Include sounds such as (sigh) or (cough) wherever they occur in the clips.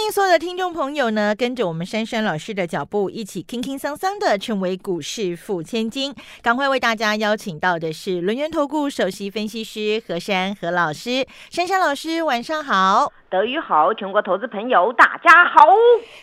欢迎所有的听众朋友呢，跟着我们珊珊老师的脚步，一起轻轻桑桑的成为股市富千金。赶快为大家邀请到的是轮源投顾首席分析师何珊何老师，珊珊老师晚上好。德语好，全国投资朋友大家好。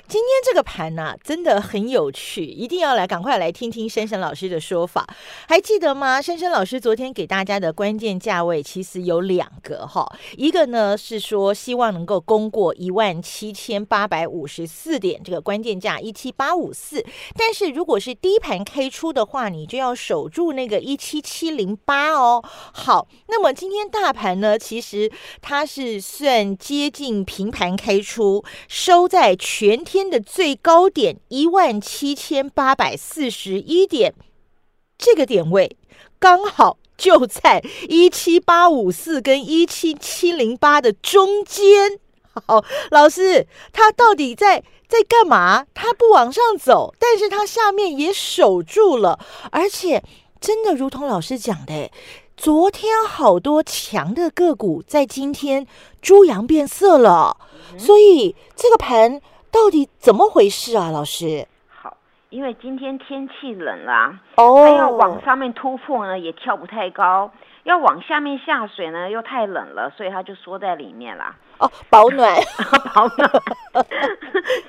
今天这个盘呢、真的很有趣，一定要来赶快来听听珊珊老师的说法。还记得吗？珊珊老师昨天给大家的关键价位其实有两个哈，一个呢是说希望能够攻过一万七千八百五十四点这个关键价一七八五四，但是如果是低盘开出的话，你就要守住那个一七七零八哦。好，那么今天大盘呢，其实它是算接近平盘开出，收在全天的最高点一万七千八百四十一点，这个点位刚好就在一七八五四跟一七七零八的中间。好，老师，他到底在在干嘛？他不往上走，但是他下面也守住了，而且真的如同老师讲的，昨天好多强的个股在今天猪羊变色了，所以这个盘到底怎么回事啊？老师？好，因为今天天气冷啦，哦它要往上面突破呢，也跳不太高；要往下面下水呢，又太冷了，所以它就缩在里面啦。哦，保暖，(laughs) 保暖。(laughs)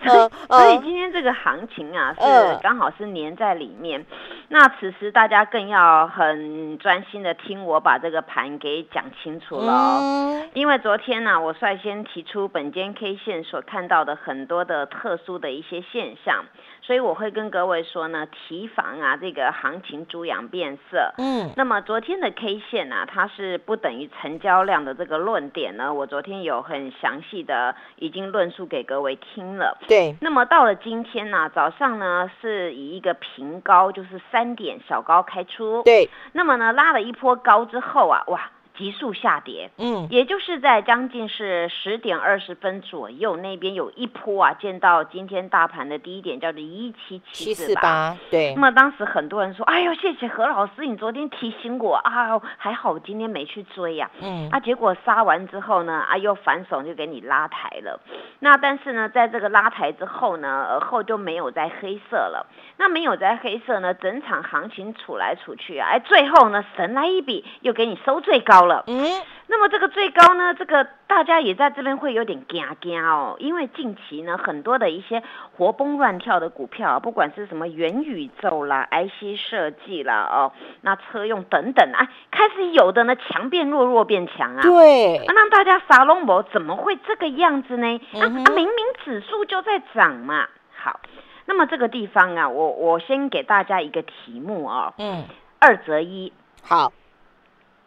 所以所以今天这个行情啊，嗯是刚好是粘在里面。那此时大家更要很专心的听我把这个盘给讲清楚了哦。嗯，因为昨天呢、我率先提出本间 K 线所看到的很多的特殊的一些现象，所以我会跟各位说呢，提防啊这个行情猪羊变色。嗯，那么昨天的 K 线呢、它是不等于成交量的这个论点呢，我昨天有很详细的已经论述给各位听了。对，那么到了今天呢、早上呢是以一个平高，就是三点小高开出。对，那么呢拉了一波高之后啊，哇，急速下跌。嗯，也就是在将近是十点二十分左右，那边有一波啊，见到今天大盘的低点叫做一七七七四八。对那，么当时很多人说：“哎呦，谢谢何老师，你昨天提醒我啊，还好我今天没去追呀、嗯，啊，结果杀完之后呢，啊又反手就给你拉抬了。那但是呢，在这个拉抬之后呢，而后就没有在黑色了。那没有在黑色呢，整场行情处来处去啊，哎，最后呢，神来一笔，又给你收最高了。嗯，那么这个最高呢，这个大家也在这边会有点惊惊哦，因为近期呢，很多的一些活蹦乱跳的股票啊，不管是什么元宇宙啦、IC 设计啦、哦，那车用等等啊，开始有的呢强变弱，弱变强啊。对。啊，，让大家傻龙博怎么会这个样子呢？啊嗯啊，明明指数就在涨嘛。好，那么这个地方啊，我我先给大家一个题目哦，嗯，二择一，好，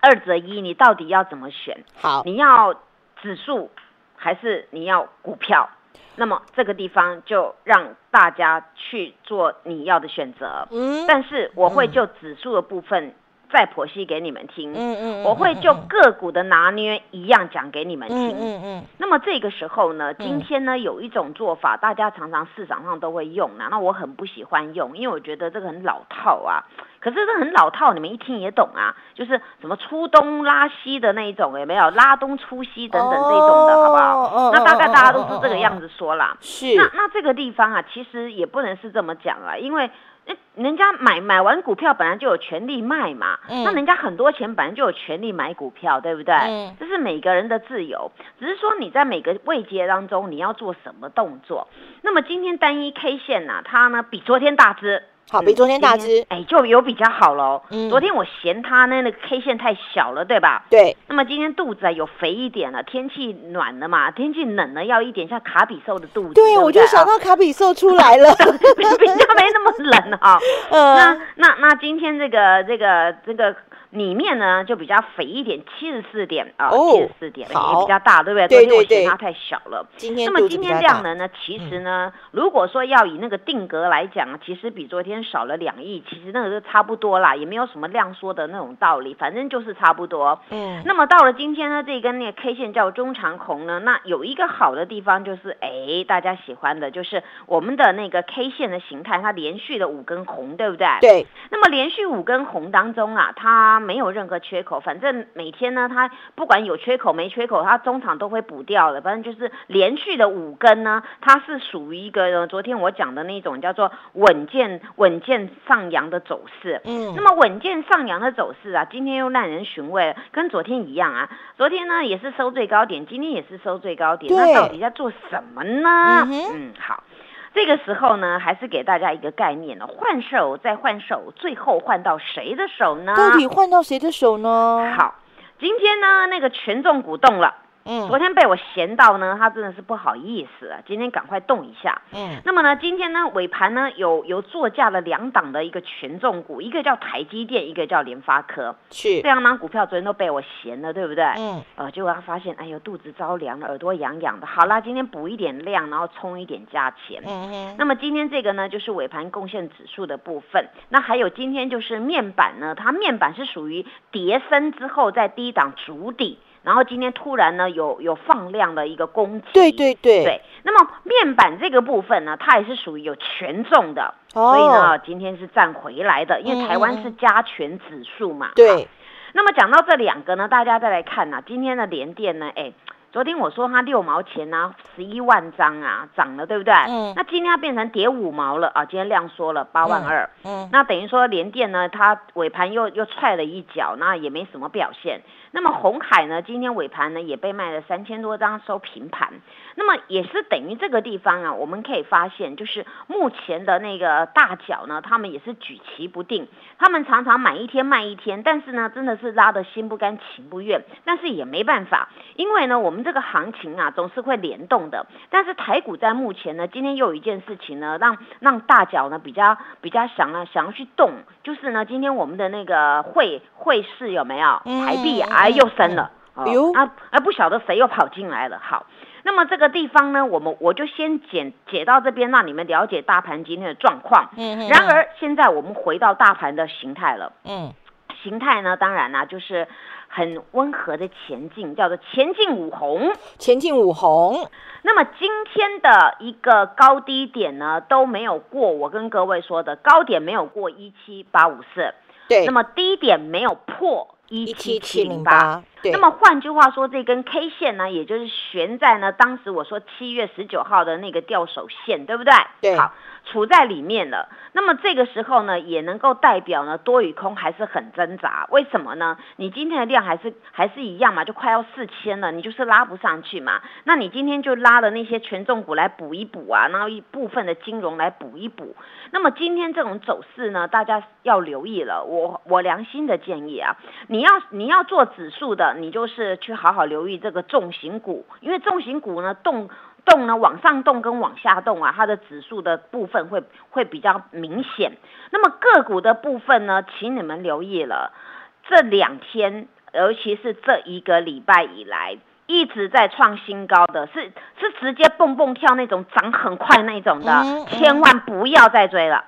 二择一，你到底要怎么选？好，你要指数还是你要股票？那么这个地方就让大家去做你要的选择。嗯，但是我会就指数的部分再剖析给你们听，嗯嗯，我会就个股的拿捏一样讲给你们嗯听。嗯嗯，那么这个时候呢，今天呢有一种做法，大家常常市场上都会用啊，那我很不喜欢用，因为我觉得这个很老套啊。可是这很老套，你们一听也懂啊，就是什么出东拉西的那一种，有没有拉东出西等等这一种的，好不好？哦那大概大家都是这个样子说啦。是，那那这个地方啊，其实也不能是这么讲啊，因为。诶人家买买完股票本来就有权利卖嘛，嗯那人家很多钱本来就有权利买股票，对不对？嗯这是每个人的自由，只是说你在每个位阶当中你要做什么动作。那么今天单一 K 线呢、它呢比昨天大只，好，比昨天大只，哎，就有比较好喽。嗯。昨天我嫌它呢那个 K 线太小了，对吧？对，那么今天肚子啊有肥一点了，天气暖了嘛，天气冷了要一点像卡比兽的肚子。对，不我就想到卡比兽出来了，比 (laughs) 比较没那么冷哈、那 (laughs) 呃，那那今天这个这个这个里面呢就比较肥一点，七十四点啊，哦七十四点也比较大，对不对？对对对昨天我嫌它太小了。今天那么今天量能呢，其实呢，如果说要以那个定格来讲，其实比昨天少了两亿，其实那个就差不多啦，也没有什么量缩的那种道理，反正就是差不多。嗯，那么到了今天呢，这根那个 K 线叫中长红呢，那有一个好的地方就是，哎，大家喜欢的就是我们的那个 K 线的形态，它连续的五根红，对不对？。对，那么连续五根红当中啊，它没有任何缺口，反正每天呢，它不管有缺口没缺口，它中场都会补掉的。反正就是连续的五根呢，它是属于一个呃昨天我讲的那种叫做稳健稳健上扬的走势。嗯那么稳健上扬的走势啊，今天又耐人寻味了，跟昨天一样啊。昨天呢也是收最高点，今天也是收最高点，那到底在做什么呢？嗯嗯，好。这个时候呢，还是给大家一个概念呢，换手再换手，最后换到谁的手呢？到底换到谁的手呢？，好，今天呢那个权重股动了，嗯昨天被我闲到呢，他真的是不好意思啊，今天赶快动一下。嗯，那么呢，今天呢尾盘呢有有作价了两档的一个权重股，一个叫台积电，一个叫联发科。是这，两档股票昨天都被我闲了，对不对？嗯，呃，结果他发现，哎呦，肚子着凉了，耳朵痒痒的。好啦，今天补一点量，然后冲一点价钱。嗯哼，那么今天这个呢，就是尾盘贡献指数的部分。那还有今天就是面板呢，它面板是属于叠升之后在低档筑底，然后今天突然呢有有放量的一个攻击。对对对，对。那么面板这个部分呢，它也是属于有权重的，哦所以呢今天是站回来的，因嗯为台湾嗯是加权指数嘛。好对，那么讲到这两个呢，大家再来看呐、今天的联电呢，哎，昨天我说它六毛钱啊，十一万张啊，涨了，对不对？嗯那今天它变成跌五毛了啊，今天量缩了八万二、嗯，那等于说联电呢，它尾盘又又踹了一脚，那也没什么表现。那么红海呢，今天尾盘呢也被卖了三千多张，收平盘。那么也是等于这个地方啊，我们可以发现，就是目前的那个大脚呢，他们也是举棋不定，他们常常买一天卖一天，但是呢，真的是拉的心不甘情不愿，但是也没办法，因为呢，我们这个行情啊总是会联动的。但是台股在目前呢，今天又有一件事情呢，让让大脚呢比较比较想啊想要去动，就是呢，今天我们的那个汇汇市有没有嗯台币啊，又升了。啊啊！不晓得谁又跑进来了。好，那么这个地方呢，我们我就先解解到这边，让你们了解大盘今天的状况。嗯哼然，而现在我们回到大盘的形态了，嗯，形态呢，当然啦、就是很温和的前进，叫做前进五红。前进五红，那么今天的一个高低点呢都没有过，我跟各位说的高点没有过一七八五四，对，那么低点没有破一七七零八。那么换句话说，这根 K 线呢，也就是悬在呢，当时我说七月十九号的那个吊手线，对不对？对好，处在里面了。那么这个时候呢，也能够代表呢多与空还是很挣扎。为什么呢？你今天的量还是还是一样嘛，就快要四千了，你就是拉不上去嘛。那你今天就拉了那些权重股来补一补啊，然后一部分的金融来补一补。那么今天这种走势呢，大家要留意了。我我良心的建议啊，你要你要做指数的，你就是去好好留意这个重型股，因为重型股呢动动呢往上动跟往下动啊，它的指数的部分会会比较明显。那么个股的部分呢，请你们留意了，这两天，尤其是这一个礼拜以来。一直在创新高的，是是直接蹦蹦跳那种，涨很快那种的，嗯嗯千万不要再追了，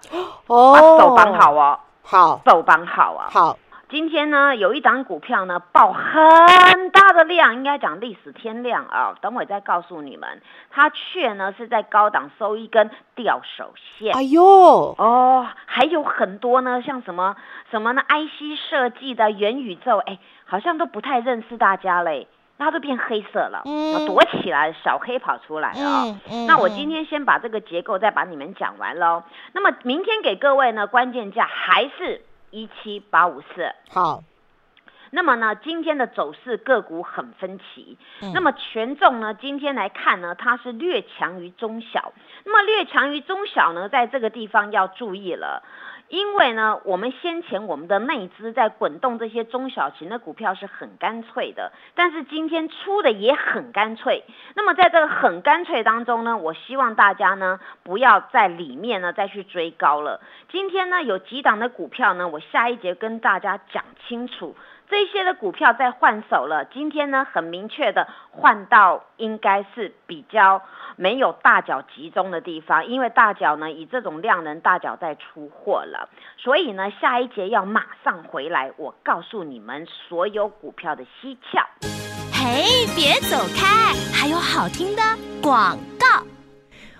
哦，手绑好哦，好，手绑好啊。好，今天呢，有一档股票呢爆很大的量，应该讲历史天量啊。等会再告诉你们，它却呢是在高档收一根吊手线。哎呦，哦，还有很多呢，像什么什么呢？IC 设计的元宇宙，哎，好像都不太认识大家嘞，它都变黑色了，嗯躲起来，小黑跑出来了啊、嗯嗯，那我嗯今天先把这个结构再把你们讲完喽。那么明天给各位呢，关键价还是一七八五四。好，那么呢，今天的走势个股很分歧。嗯那么权重呢，今天来看呢，它是略强于中小。那么略强于中小呢，在这个地方要注意了。因为呢，我们先前我们的内资在滚动这些中小型的股票是很干脆的，但是今天出的也很干脆。那么在这个很干脆当中呢，我希望大家呢不要在里面呢再去追高了。今天呢有几档的股票呢，我下一节跟大家讲清楚。这些的股票在换手了，今天呢很明确的换到应该是比较没有大脚集中的地方，因为大脚呢以这种量能大脚在出货了，所以呢下一节要马上回来，我告诉你们所有股票的蹊跷。嘿，别走开，还有好听的广。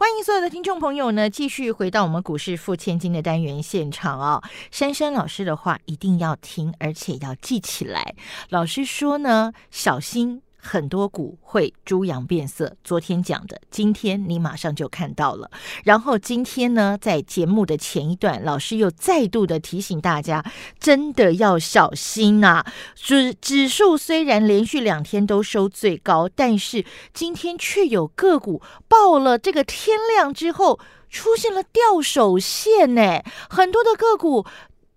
欢迎所有的听众朋友呢，继续回到我们股市付千金的单元现场哦。珊珊老师的话一定要听，而且要记起来。老师说呢，小心。很多股会猪羊变色，昨天讲的，今天你马上就看到了。然后今天呢，在节目的前一段，老师又再度的提醒大家，真的要小心呐。指指数虽然连续两天都收最高，但是今天却有个股报了这个天亮之后出现了掉手线呢，很多的个股。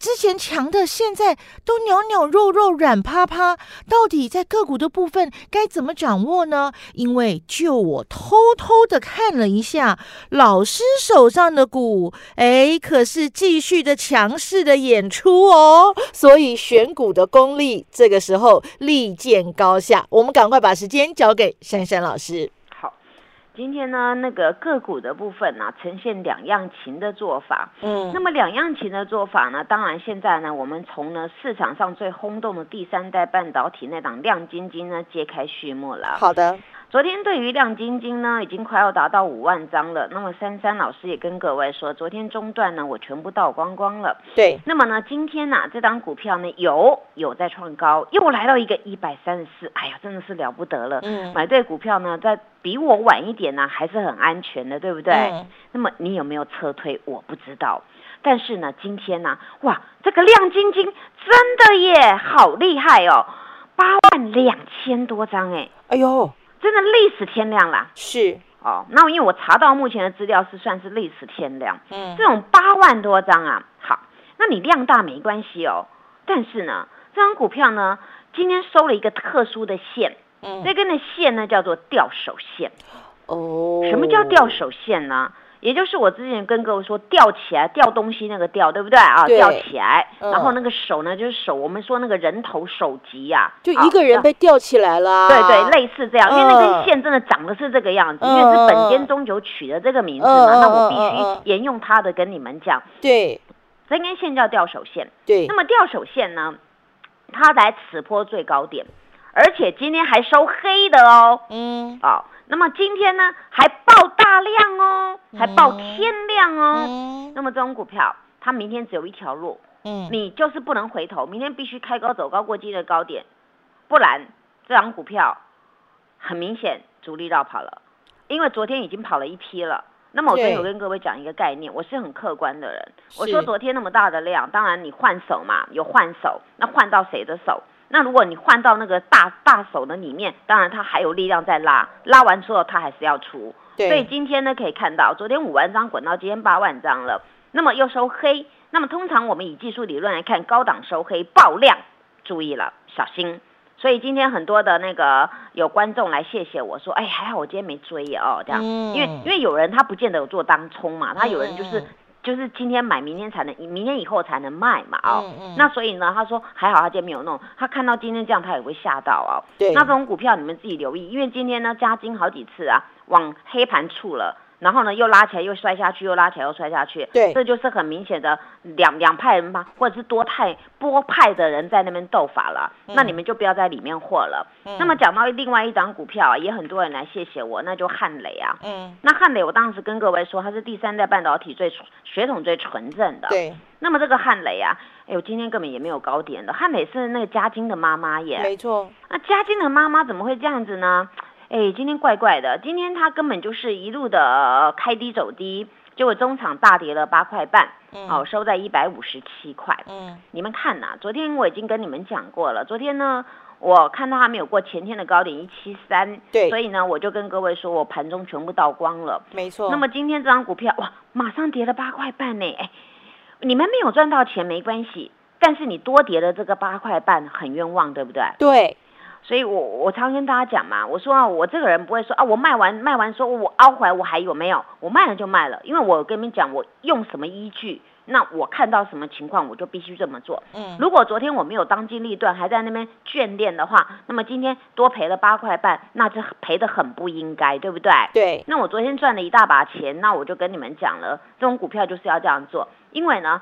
之前强的，现在都鸟鸟肉肉软趴趴，到底在个股的部分该怎么掌握呢？因为就我偷偷的看了一下老师手上的股，哎，可是继续的强势的演出哦，所以选股的功力这个时候立见高下。我们赶快把时间交给珊珊老师。今天呢，那个个股的部分呢，呈现两样情的做法。嗯，那么两样情的做法呢，当然现在呢，我们从呢市场上最轰动的第三代半导体那档亮晶晶呢，揭开序幕了。好的。昨天对于亮晶晶呢，已经快要达到五万张了。那么珊珊老师也跟各位说，昨天中段呢，我全部倒光光了。对。那么呢，今天呢，这档股票呢，有有在创高，又来到一个一百三十四，哎呀，真的是了不得了。嗯。买对股票呢，在比我晚一点呢，还是很安全的，对不对？嗯。那么你有没有撤退？我不知道。但是呢，今天呢，哇，这个亮晶晶真的耶，好厉害哦，八万两千多张哎。哎呦。真的累死天亮了，是哦。那因为我查到目前的资料是算是累死天亮，嗯，这种八万多张啊，好，那你量大没关系哦。但是呢，这张股票呢，今天收了一个特殊的线，嗯，这根的线呢叫做吊手线。哦，什么叫吊手线呢？也就是我之前跟各位说吊起来吊东西那个吊，对不对啊？吊起来，然后那个手呢，就是手，我们说那个人头手级呀，就一个人被吊起来了。对对，类似这样，因为那根线真的长得是这个样子，因为是本间中九取的这个名字嘛，那我必须沿用他的跟你们讲。对，这根线叫吊手线。对，那么吊手线呢，它在此坡最高点，而且今天还收黑的哦。嗯，哦。那么今天呢，还爆大量哦，还爆天量哦。那么这种股票，它明天只有一条路，嗯，你就是不能回头，明天必须开高走高过今日高点，不然这张股票很明显主力绕跑了，因为昨天已经跑了一批了。那么我昨天有跟各位讲一个概念，我是很客观的人，我说昨天那么大的量，当然你换手嘛，有换手，那换到谁的手？那如果你换到那个大大手的里面，当然它还有力量在拉，拉完之后它还是要出。所以今天呢可以看到，昨天五万张滚到今天八万张了，那么又收黑。那么通常我们以技术理论来看，高档收黑爆量，注意了，小心。所以今天很多的那个有观众来谢谢我说，哎，还好我今天没追哦，这样，因为因为有人他不见得有做当冲嘛，他有人就是。就是今天买，明天才能，明天以后才能卖嘛，哦，那所以呢，他说还好他今天没有弄，他看到今天这样，他也会吓到哦。对，那这种股票你们自己留意，因为今天呢加金好几次啊，往黑盘处了，然后呢又拉起来又摔下去，又拉起来又摔下去，对这就是很明显的两两派人嘛，或者是多派多派的人在那边斗法了，嗯那你们就不要在里面混了。那么讲到另外一张股票啊，也很多人来谢谢我，那就汉磊啊。嗯，那汉磊，我当时跟各位说，它是第三代半导体最纯血统最纯正的。。对，那么这个汉磊啊，哎呦，今天根本也没有高点的。汉磊是那个嘉金的妈妈耶。没错，那嘉金的妈妈怎么会这样子呢？哎，今天怪怪的，今天它根本就是一路的呃开低走低，结果中场大跌了八块半，嗯哦，收在一百五十七块。嗯，你们看呐、昨天我已经跟你们讲过了，昨天呢。我看到它没有过前天的高点一七三，对所以呢，我就跟各位说，我盘中全部倒光了。没错。那么今天这张股票哇，马上跌了八块半呢，哎，你们没有赚到钱没关系，但是你多跌了这个八块半，很冤枉，对不对？对，所以我我常跟大家讲嘛，我说啊，我这个人不会说啊，我卖完卖完说我凹回来我还有没有？我卖了就卖了，因为我跟你们讲，我用什么依据，那我看到什么情况我就必须这么做。嗯，如果昨天我没有当机立断，还在那边眷恋的话，那么今天多赔了八块半，那这赔的很不应该，对不对？对，那我昨天赚了一大把钱，那我就跟你们讲了，这种股票就是要这样做，因为呢，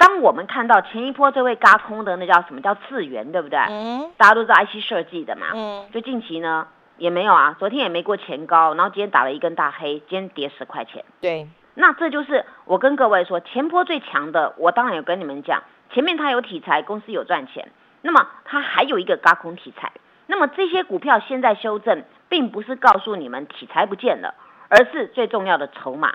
当我们看到前一波这位嘎空的那叫什么叫智源，对不对？嗯大家都知道 IC 设计的嘛，嗯，就近期呢也没有啊，昨天也没过前高，然后今天打了一根大黑，今天跌十块钱。对，那这就是我跟各位说，前波最强的，我当然有跟你们讲，前面它有题材，公司有赚钱，那么它还有一个嘎空题材。那么这些股票现在修正，并不是告诉你们题材不见了，而是最重要的筹码。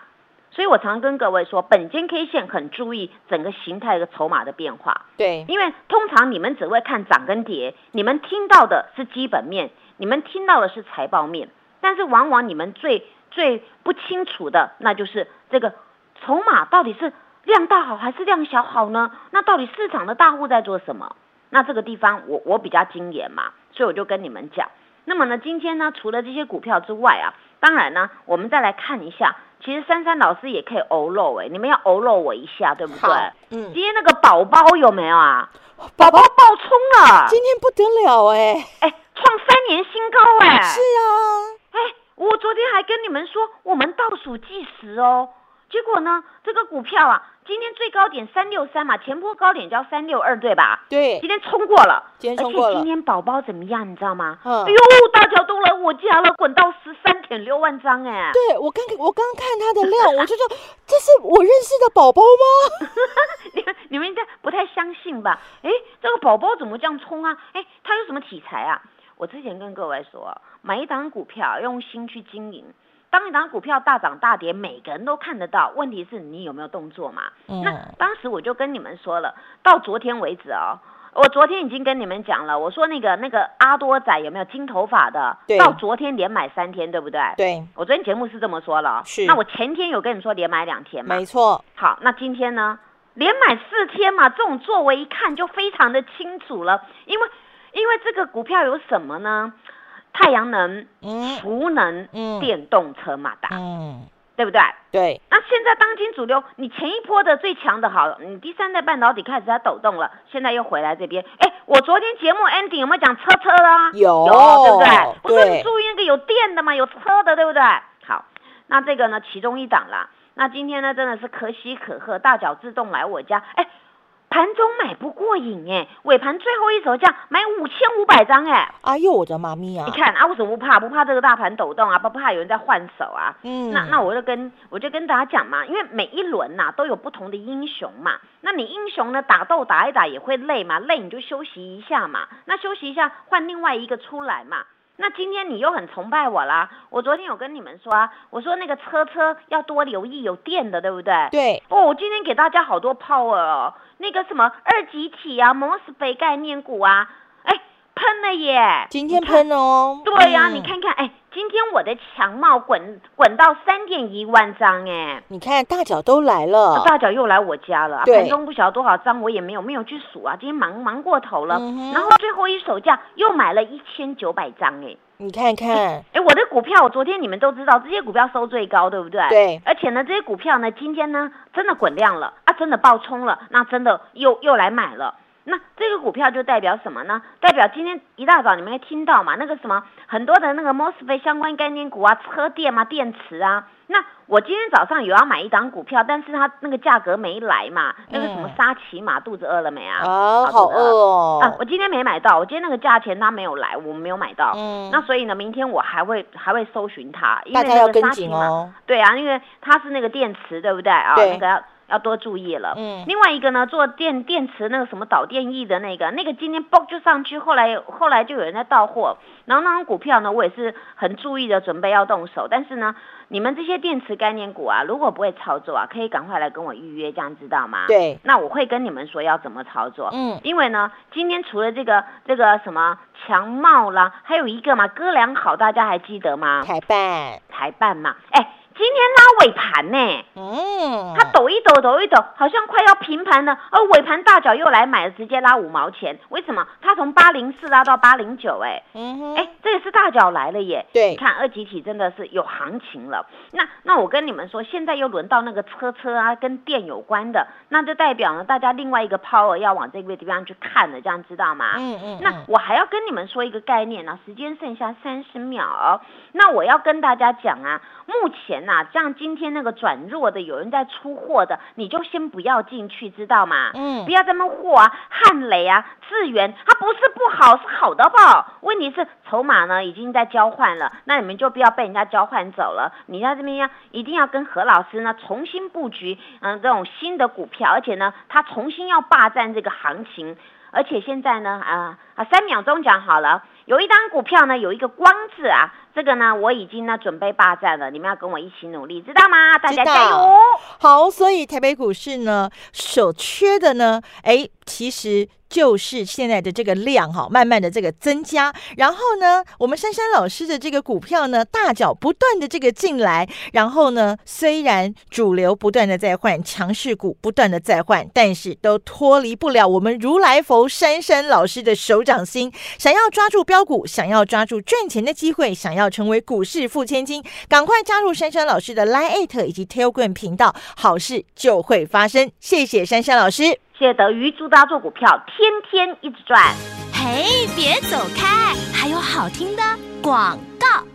所以我常跟各位说，本间 K 线很注意整个形态的筹码的变化。对，因为通常你们只会看涨跟跌，你们听到的是基本面，你们听到的是财报面，但是往往你们最最不清楚的，那就是这个筹码到底是量大好还是量小好呢？那到底市场的大户在做什么？那这个地方我我比较精研嘛，所以我就跟你们讲。那么呢，今天呢，除了这些股票之外啊，当然呢，我们再来看一下，其实珊珊老师也可以欧露哎，你们要欧露我一下，对不对？嗯，今天那个宝宝有没有啊？宝宝爆冲了，今天不得了哎，哎，创三年新高哎！是啊，哎，我昨天还跟你们说，我们倒数计时哦。结果呢，这个股票啊，今天最高点三六三嘛，前波高点叫三六二，对吧？对今，天冲过了，今天冲过了而且今天宝宝怎么样，你知道吗？嗯哎呦，大脚都来我家了，滚到十三点六万张哎！对我刚我刚看它的量，(laughs) 我就说这是我认识的宝宝吗？(laughs) 你们你们应该不太相信吧？哎，这个宝宝怎么这样冲啊？哎，它有什么题材啊？我之前跟各位说，买一档股票用心去经营。当一档股票大涨大跌，每个人都看得到，问题是你有没有动作嘛？嗯那当时我就跟你们说了，到昨天为止哦，我昨天已经跟你们讲了，我说那个那个阿多仔有没有金头发的？对到昨天连买三天，对不对？对，我昨天节目是这么说了哦，是那我前天有跟你说连买两天嘛？没错，好，那今天呢，连买四天嘛，这种作为一看就非常的清楚了，因为因为这个股票有什么呢？太阳能、嗯储能、嗯电动车马达，嗯，对不对？对，那现在当今主流，你前一波的最强的好，你第三代半导体开始在抖动了，现在又回来这边。哎，我昨天节目 ending 有没有讲车车啊？有对不对？我说你注意那个有电的嘛，有车的，对不对？好，那这个呢，其中一档啦。那今天呢，真的是可喜可贺，大脚自动来我家，哎，盘中买不过瘾哎，尾盘最后一手价买五千五百张哎，哎呦我的妈咪啊你，看啊，为什么不怕？不怕这个大盘抖动啊，不怕有人在换手啊？嗯，那那我就跟我就跟大家讲嘛，因为每一轮呐、都有不同的英雄嘛。那你英雄呢打斗打一打也会累嘛，累你就休息一下嘛。那休息一下换另外一个出来嘛。那今天你又很崇拜我啦，我昨天有跟你们说啊，我说那个车车要多留意有电的，对不对？对，哦，我今天给大家好多 power 哦，那个什么二级体啊、摩斯北概念股啊，哎，喷了耶！今天喷哦，对呀、嗯你，看看，哎，今天我的强帽滚滚到三点一万张，哎，你看大脚都来了，大脚又来我家了，盘中不晓得多少张，我也没有没有去数啊，今天忙忙过头了，嗯然后最后一手价又买了一千九百张，哎。你看看，哎，我的股票，我昨天你们都知道，这些股票收最高，对不对？对。而且呢，这些股票呢，今天呢，真的滚量了啊，真的爆冲了，那真的又又来买了。那这个股票就代表什么呢？代表今天一大早你们会听到嘛，那个什么很多的那个 mosfet 相关概念股啊，车电嘛，电池啊。那我今天早上有要买一档股票，但是它那个价格没来嘛，那个什么沙琪玛肚子饿了没啊？啊，好饿哦！啊，我今天没买到，我今天那个价钱它没有来，我没有买到。嗯那所以呢，明天我还会还会搜寻它，因为那个沙琪玛，哦。对啊，因为它是那个电池，对不对啊？对那个要要多注意了。嗯另外一个呢，做电电池那个什么导电翼的那个，那个今天嘣就上去，后来后来就有人在到货，然后那种股票呢，我也是很注意的，准备要动手。但是呢，你们这些电池概念股啊，如果不会操作啊，可以赶快来跟我预约，这样知道吗？。对，那我会跟你们说要怎么操作。嗯，因为呢，今天除了这个这个什么强茂啦，还有一个嘛，哥俩好，大家还记得吗？台办，台办嘛，哎，今天拉尾盘呢。嗯，它抖一抖，抖一抖，好像快要平盘了，而尾盘大脚又来买了，直接拉五毛钱。为什么？它从八零四拉到八零九，哎哎，这也是大脚来了耶！对你看二级体真的是有行情了。那那我跟你们说，现在又轮到那个车车啊，跟电有关的，那就代表呢，大家另外一个 power 要往这个地方去看了，这样知道吗？嗯嗯，那我还要跟你们说一个概念呢、时间剩下三十秒哦、那我要跟大家讲啊，目前呐、像今天那个转弱的，有人在出货的，你就先不要进去，知道吗？嗯不要这么货啊，汉雷啊，智源，它不是不好，是好的不好。问题是筹码呢已经在交换了，那你们就不要被人家交换走了。你在这边要一定要跟何老师呢重新布局，嗯，这种新的股票，而且呢，他重新要霸占这个行情。而且现在呢，啊啊，三秒钟讲好了，有一张股票呢，有一个光字啊，这个呢，我已经呢准备霸占了，你们要跟我一起努力，知道吗？大家加油！好，所以台北股市呢，所缺的呢，哎，其实就是现在的这个量哈，慢慢的这个增加。然后呢，我们珊珊老师的这个股票呢，大脚不断的这个进来。然后呢，虽然主流不断的在换，强势股不断的在换，但是都脱离不了我们如来佛珊珊老师的手掌心。想要抓住标股，想要抓住赚钱的机会，想要成为股市富千金，赶快加入珊珊老师的 Line 以及 Telegram 频道，好事就会发生。谢谢珊珊老师。谢谢德瑜，祝大家做股票天天一直赚。嘿，别走开，还有好听的广告。